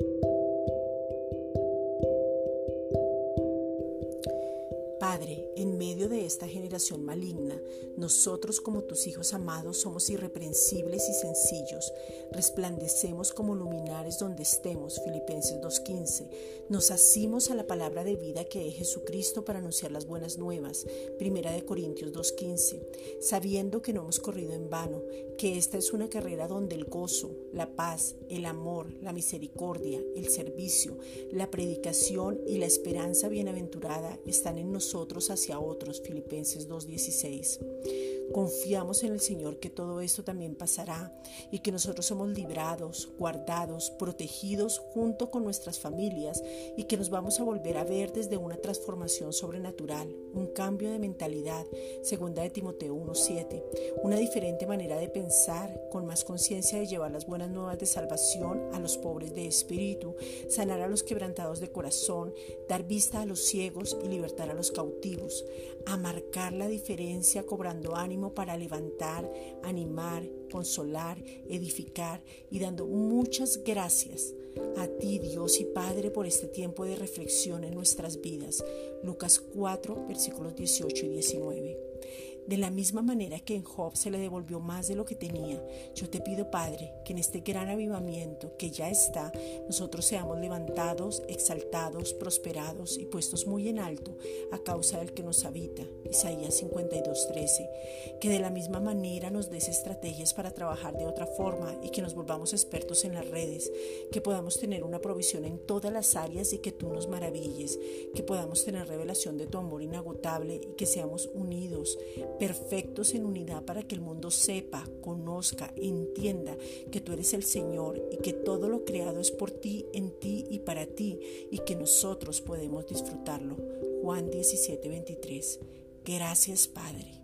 Thank you. Padre, en medio de esta generación maligna, nosotros como tus hijos amados somos irreprensibles y sencillos, resplandecemos como luminares donde estemos, Filipenses 2.15, nos asimos a la palabra de vida que es Jesucristo para anunciar las buenas nuevas, Primera de Corintios 2.15, sabiendo que no hemos corrido en vano, que esta es una carrera donde el gozo, la paz, el amor, la misericordia, el servicio, la predicación y la esperanza bienaventurada están en nosotros hacia otros, Filipenses 2.16. Confiamos en el Señor que todo esto también pasará y que nosotros somos librados, guardados, protegidos junto con nuestras familias y que nos vamos a volver a ver desde una transformación sobrenatural, un cambio de mentalidad, segunda de Timoteo 1.7, una diferente manera de pensar, con más conciencia de llevar las buenas nuevas de salvación a los pobres de espíritu, sanar a los quebrantados de corazón, dar vista a los ciegos y libertar a los cautivos, a marcar la diferencia cobrando para levantar, animar, consolar, edificar y dando muchas gracias a ti Dios y Padre por este tiempo de reflexión en nuestras vidas. Lucas 4 versículos 18 y 19. De la misma manera que en Job se le devolvió más de lo que tenía, yo te pido, Padre, que en este gran avivamiento que ya está, nosotros seamos levantados, exaltados, prosperados y puestos muy en alto a causa del que nos habita. Isaías 52:13. Que de la misma manera nos des estrategias para trabajar de otra forma y que nos volvamos expertos en las redes, que podamos tener una provisión en todas las áreas y que tú nos maravilles, que podamos tener revelación de tu amor inagotable y que seamos unidos perfectos en unidad para que el mundo sepa, conozca, entienda que tú eres el Señor y que todo lo creado es por ti, en ti y para ti y que nosotros podemos disfrutarlo. Juan 17, 23. Gracias Padre.